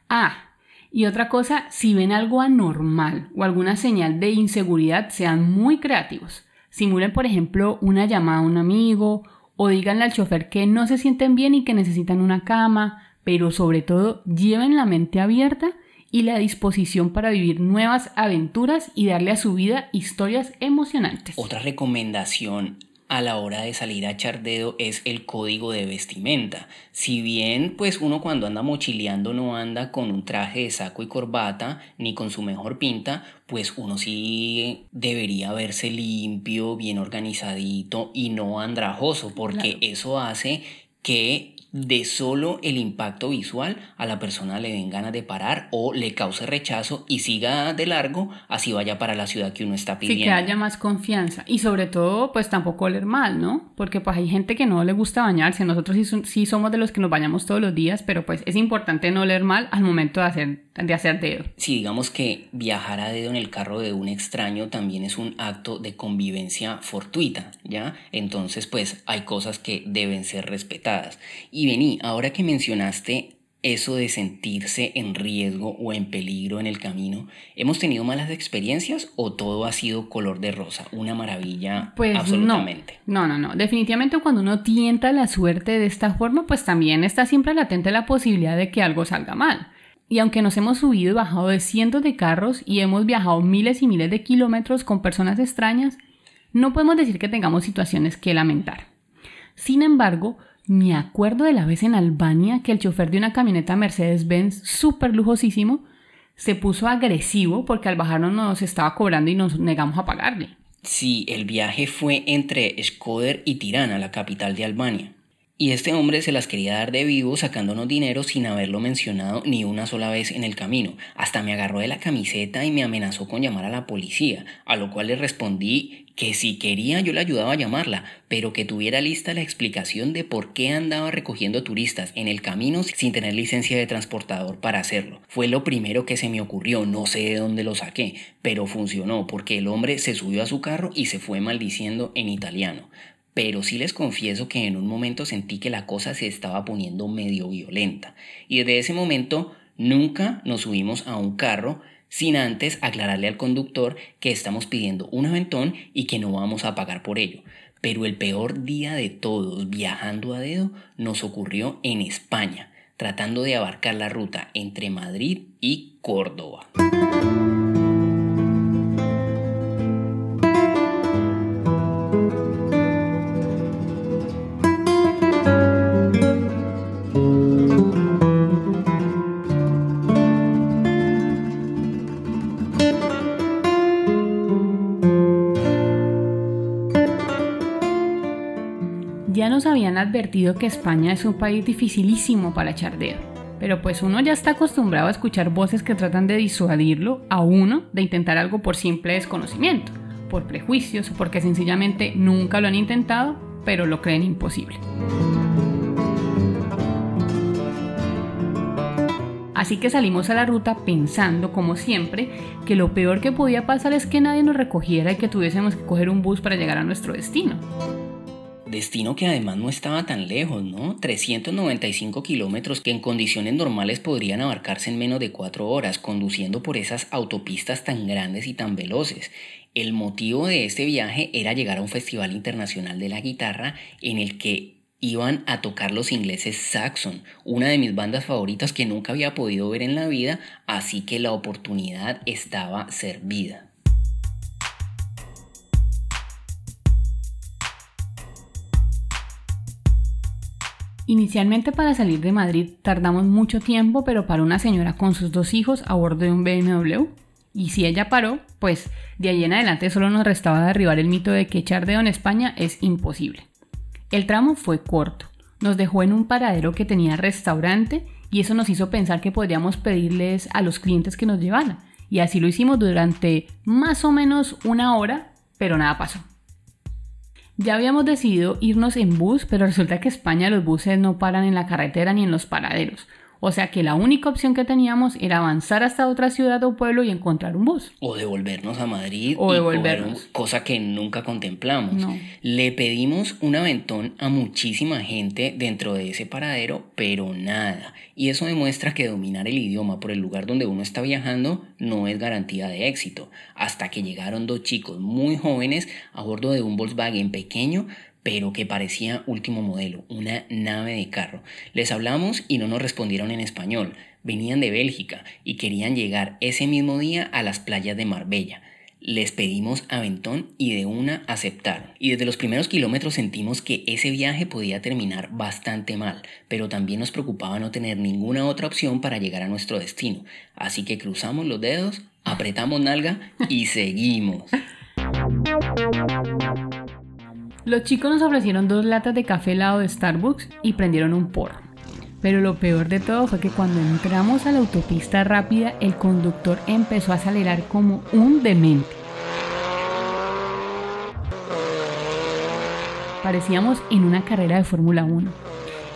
Ah, y otra cosa, si ven algo anormal o alguna señal de inseguridad, sean muy creativos. Simulen, por ejemplo, una llamada a un amigo o díganle al chofer que no se sienten bien y que necesitan una cama, pero sobre todo lleven la mente abierta y la disposición para vivir nuevas aventuras y darle a su vida historias emocionantes. Otra recomendación a la hora de salir a echar dedo es el código de vestimenta. Si bien pues uno cuando anda mochileando no anda con un traje de saco y corbata ni con su mejor pinta, pues uno sí debería verse limpio, bien organizadito y no andrajoso, porque eso hace que de solo el impacto visual a la persona le den ganas de parar o le cause rechazo y siga de largo, así vaya para la ciudad que uno está pidiendo. Sí, que haya más confianza y sobre todo pues tampoco oler mal, ¿no? Porque pues hay gente que no le gusta bañarse, nosotros sí, somos de los que nos bañamos todos los días, pero pues es importante no oler mal al momento de hacer, de hacer dedo. Sí, digamos que viajar a dedo en el carro de un extraño también es un acto de convivencia fortuita, ¿ya? Entonces pues hay cosas que deben ser respetadas. Y vení, ahora que mencionaste eso de sentirse en riesgo o en peligro en el camino, ¿hemos tenido malas experiencias o todo ha sido color de rosa? Una maravilla pues absolutamente. No, no, no, Definitivamente cuando uno tienta la suerte de esta forma, pues también está siempre latente la posibilidad de que algo salga mal. Y aunque nos hemos subido y bajado de cientos de carros y hemos viajado miles y miles de kilómetros con personas extrañas, no podemos decir que tengamos situaciones que lamentar. Sin embargo, me acuerdo de la vez en Albania que el chofer de una camioneta Mercedes-Benz súper lujosísimo se puso agresivo porque al bajarnos nos estaba cobrando y nos negamos a pagarle. Sí, el viaje fue entre Shkoder y Tirana, la capital de Albania. Y este hombre se las quería dar de vivo sacándonos dinero sin haberlo mencionado ni una sola vez en el camino. Hasta me agarró de la camiseta y me amenazó con llamar a la policía, a lo cual le respondí que si quería yo le ayudaba a llamarla, pero que tuviera lista la explicación de por qué andaba recogiendo turistas en el camino sin tener licencia de transportador para hacerlo. Fue lo primero que se me ocurrió, no sé de dónde lo saqué, pero funcionó porque el hombre se subió a su carro y se fue maldiciendo en italiano pero sí les confieso que en un momento sentí que la cosa se estaba poniendo medio violenta. Y desde ese momento nunca nos subimos a un carro sin antes aclararle al conductor que estamos pidiendo un aventón y que no vamos a pagar por ello. Pero el peor día de todos viajando a dedo nos ocurrió en España, tratando de abarcar la ruta entre Madrid y Córdoba. Que España es un país dificilísimo para echar dedo, pero pues uno ya está acostumbrado a escuchar voces que tratan de disuadirlo a uno de intentar algo por simple desconocimiento, por prejuicios porque sencillamente nunca lo han intentado, pero lo creen imposible. Así que salimos a la ruta pensando, como siempre, que lo peor que podía pasar es que nadie nos recogiera y que tuviésemos que coger un bus para llegar a nuestro destino. Destino que además no estaba tan lejos, ¿no? 395 kilómetros que en condiciones normales podrían abarcarse en menos de 4 horas, conduciendo por esas autopistas tan grandes y tan veloces. El motivo de este viaje era llegar a un festival internacional de la guitarra en el que iban a tocar los ingleses Saxon, una de mis bandas favoritas que nunca había podido ver en la vida, así que la oportunidad estaba servida. Inicialmente para salir de Madrid tardamos mucho tiempo, pero para una señora con sus dos hijos a bordo de un BMW. Y si ella paró, pues de ahí en adelante solo nos restaba derribar el mito de que echar dedo en España es imposible. El tramo fue corto, nos dejó en un paradero que tenía restaurante y eso nos hizo pensar que podríamos pedirles a los clientes que nos llevaran. Y así lo hicimos durante más o menos una hora, pero nada pasó. Ya habíamos decidido irnos en bus, pero resulta que España los buses no paran en la carretera ni en los paraderos. O sea que la única opción que teníamos era avanzar hasta otra ciudad o pueblo y encontrar un bus. O devolvernos a Madrid. O devolvernos. cosa que nunca contemplamos. Le pedimos un aventón a muchísima gente dentro de ese paradero, pero nada. Y eso demuestra que dominar el idioma por el lugar donde uno está viajando no es garantía de éxito. Hasta que llegaron dos chicos muy jóvenes a bordo de un Volkswagen pequeño pero que parecía último modelo, una nave de carro. Les hablamos y no nos respondieron en español. Venían de Bélgica y querían llegar ese mismo día a las playas de Marbella. Les pedimos aventón y de una aceptaron. Y desde los primeros kilómetros sentimos que ese viaje podía terminar bastante mal, pero también nos preocupaba no tener ninguna otra opción para llegar a nuestro destino. Así que cruzamos los dedos, apretamos nalga y seguimos. Los chicos nos ofrecieron dos latas de café helado de Starbucks y prendieron un porro. Pero lo peor de todo fue que cuando entramos a la autopista rápida, el conductor empezó a acelerar como un demente. Parecíamos en una carrera de Fórmula 1.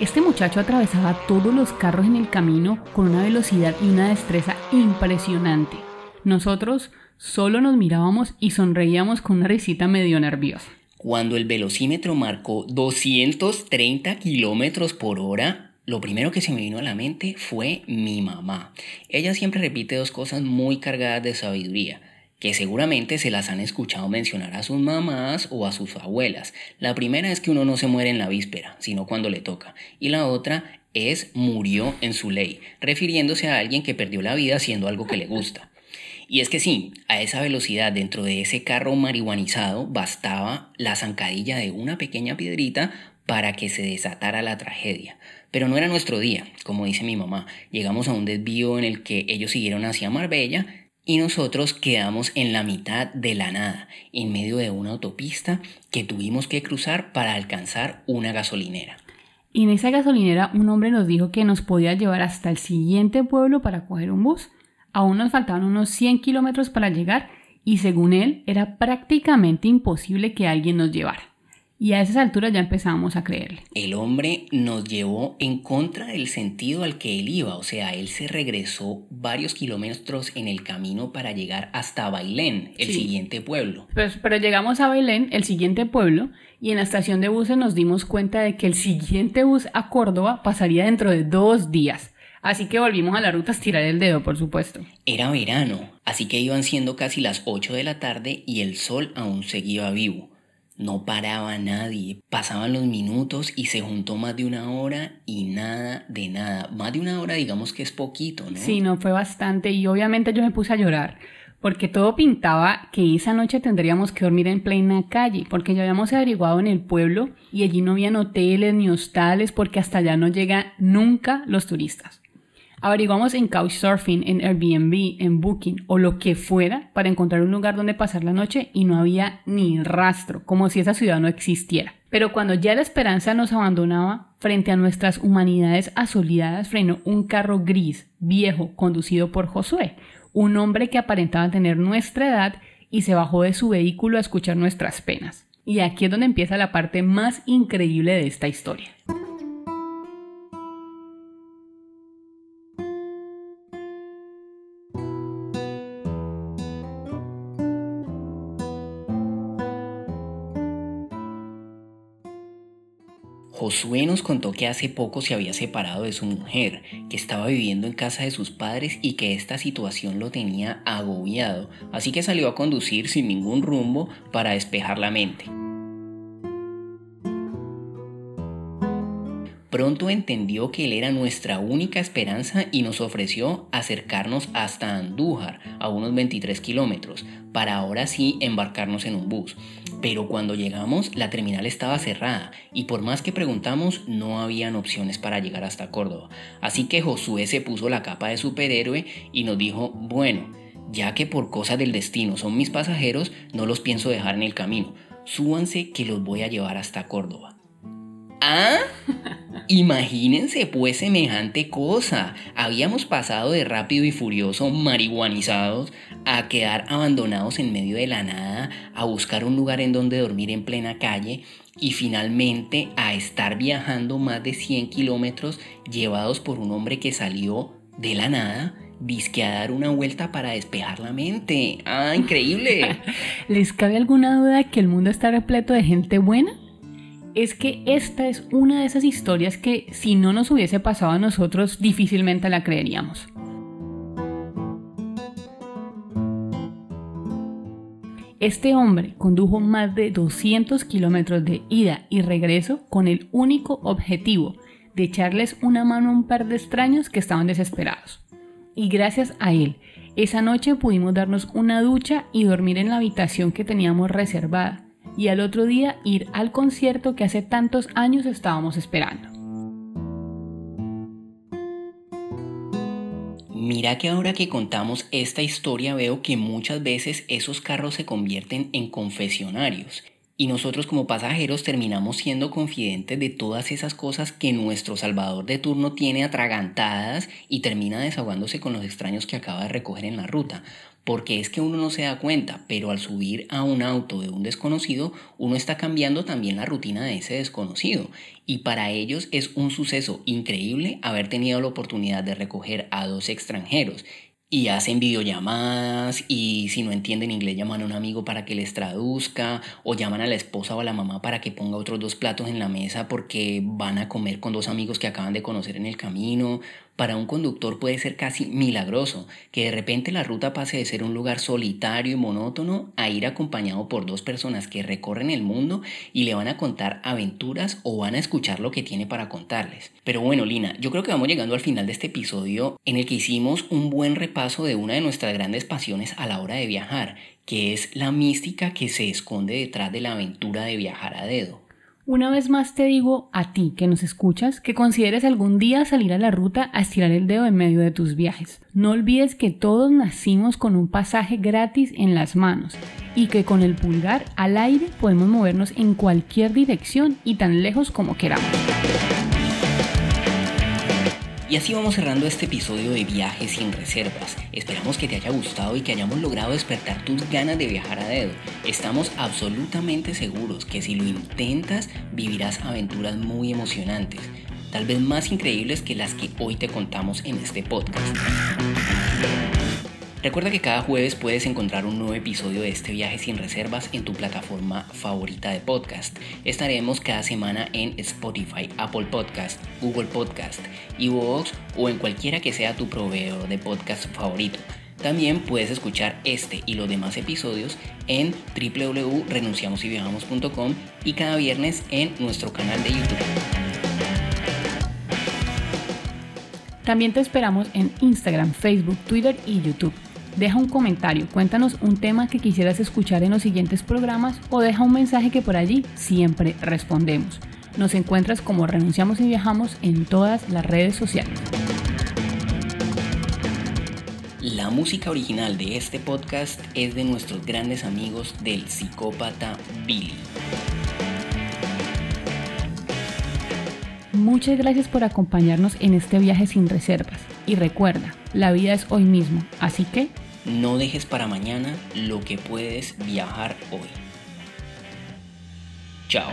Este muchacho atravesaba todos los carros en el camino con una velocidad y una destreza impresionante. Nosotros solo nos mirábamos y sonreíamos con una risita medio nerviosa. Cuando el velocímetro marcó 230 kilómetros por hora, lo primero que se me vino a la mente fue mi mamá. Ella siempre repite dos cosas muy cargadas de sabiduría, que seguramente se las han escuchado mencionar a sus mamás o a sus abuelas. La primera es que uno no se muere en la víspera, sino cuando le toca. Y la otra es murió en su ley, refiriéndose a alguien que perdió la vida haciendo algo que le gusta. Y es que sí, a esa velocidad dentro de ese carro marihuanizado bastaba la zancadilla de una pequeña piedrita para que se desatara la tragedia. Pero no era nuestro día, como dice mi mamá. Llegamos a un desvío en el que ellos siguieron hacia Marbella y nosotros quedamos en la mitad de la nada, en medio de una autopista que tuvimos que cruzar para alcanzar una gasolinera. Y en esa gasolinera un hombre nos dijo que nos podía llevar hasta el siguiente pueblo para coger un bus. Aún nos faltaban unos 100 kilómetros para llegar y según él era prácticamente imposible que alguien nos llevara. Y a esas alturas ya empezamos a creerle. El hombre nos llevó en contra del sentido al que él iba, o sea, él se regresó varios kilómetros en el camino para llegar hasta Bailén, el siguiente pueblo. Pues, pero llegamos a Bailén, el siguiente pueblo, y en la estación de buses nos dimos cuenta de que el siguiente bus a Córdoba pasaría dentro de dos días. Así que volvimos a la ruta a estirar el dedo, por supuesto. Era verano, así que iban siendo casi las 8 de la tarde y el sol aún seguía vivo. No paraba nadie, pasaban los minutos y se juntó más de una hora y nada de nada. Más de una hora digamos que es poquito, ¿no? Sí, no fue bastante y obviamente yo me puse a llorar porque todo pintaba que esa noche tendríamos que dormir en plena calle, porque ya habíamos averiguado en el pueblo y allí no habían hoteles ni hostales porque hasta allá no llegan nunca los turistas. Averiguamos en Couchsurfing, en Airbnb, en Booking o lo que fuera para encontrar un lugar donde pasar la noche y no había ni rastro, como si esa ciudad no existiera. Pero cuando ya la esperanza nos abandonaba, frente a nuestras humanidades asolidadas frenó un carro gris, viejo, conducido por Josué, un hombre que aparentaba tener nuestra edad y se bajó de su vehículo a escuchar nuestras penas. Y aquí es donde empieza la parte más increíble de esta historia. Josué nos contó que hace poco se había separado de su mujer, que estaba viviendo en casa de sus padres y que esta situación lo tenía agobiado, así que salió a conducir sin ningún rumbo para despejar la mente. Pronto entendió que él era nuestra única esperanza y nos ofreció acercarnos hasta Andújar, a unos 23 kilómetros, para ahora sí embarcarnos en un bus. Pero cuando llegamos la terminal estaba cerrada y por más que preguntamos no habían opciones para llegar hasta Córdoba. Así que Josué se puso la capa de superhéroe y nos dijo, bueno, ya que por cosas del destino son mis pasajeros, no los pienso dejar en el camino. Súbanse que los voy a llevar hasta Córdoba. ¿Ah? Imagínense pues semejante cosa. Habíamos pasado de rápido y furioso, marihuanizados, a quedar abandonados en medio de la nada, a buscar un lugar en donde dormir en plena calle y finalmente a estar viajando más de 100 kilómetros llevados por un hombre que salió de la nada disque a dar una vuelta para despejar la mente. ¡Ah, increíble! ¿Les cabe alguna duda que el mundo está repleto de gente buena? Es que esta es una de esas historias que si no nos hubiese pasado a nosotros difícilmente la creeríamos. Este hombre condujo más de 200 kilómetros de ida y regreso con el único objetivo de echarles una mano a un par de extraños que estaban desesperados. Y gracias a él, esa noche pudimos darnos una ducha y dormir en la habitación que teníamos reservada, y al otro día ir al concierto que hace tantos años estábamos esperando. Mira que ahora que contamos esta historia veo que muchas veces esos carros se convierten en confesionarios y nosotros como pasajeros terminamos siendo confidentes de todas esas cosas que nuestro salvador de turno tiene atragantadas y termina desahogándose con los extraños que acaba de recoger en la ruta porque es que uno no se da cuenta, pero al subir a un auto de un desconocido, uno está cambiando también la rutina de ese desconocido. Y para ellos es un suceso increíble haber tenido la oportunidad de recoger a dos extranjeros y hacen videollamadas y si no entienden inglés llaman a un amigo para que les traduzca o llaman a la esposa o a la mamá para que ponga otros dos platos en la mesa porque van a comer con dos amigos que acaban de conocer en el camino para un conductor puede ser casi milagroso que de repente la ruta pase de ser un lugar solitario y monótono a ir acompañado por dos personas que recorren el mundo y le van a contar aventuras o van a escuchar lo que tiene para contarles. Pero bueno, Lina, yo creo que vamos llegando al final de este episodio en el que hicimos un buen repaso de una de nuestras grandes pasiones a la hora de viajar, que es la mística que se esconde detrás de la aventura de viajar a dedo. Una vez más te digo a ti que nos escuchas que consideres algún día salir a la ruta a estirar el dedo en medio de tus viajes. No olvides que todos nacimos con un pasaje gratis en las manos y que con el pulgar al aire podemos movernos en cualquier dirección y tan lejos como queramos. Y así vamos cerrando este episodio de Viajes sin Reservas. Esperamos que te haya gustado y que hayamos logrado despertar tus ganas de viajar a dedo. Estamos absolutamente seguros que si lo intentas vivirás aventuras muy emocionantes, tal vez más increíbles que las que hoy te contamos en este podcast. Recuerda que cada jueves puedes encontrar un nuevo episodio de este viaje sin reservas en tu plataforma favorita de podcast. Estaremos cada semana en Spotify, Apple Podcast, Google Podcast, Evox o en cualquiera que sea tu proveedor de podcast favorito. También puedes escuchar este y los demás episodios en www.renunciamosyviajamos.com y cada viernes en nuestro canal de YouTube. También te esperamos en Instagram, Facebook, Twitter y YouTube. Deja un comentario, cuéntanos un tema que quisieras escuchar en los siguientes programas o deja un mensaje que por allí siempre respondemos. Nos encuentras como Renunciamos y Viajamos en todas las redes sociales. La música original de este podcast es de nuestros grandes amigos del psicópata Billy. Muchas gracias por acompañarnos en este viaje sin reservas. Y recuerda, la vida es hoy mismo, así que no dejes para mañana lo que puedes viajar hoy. Chao.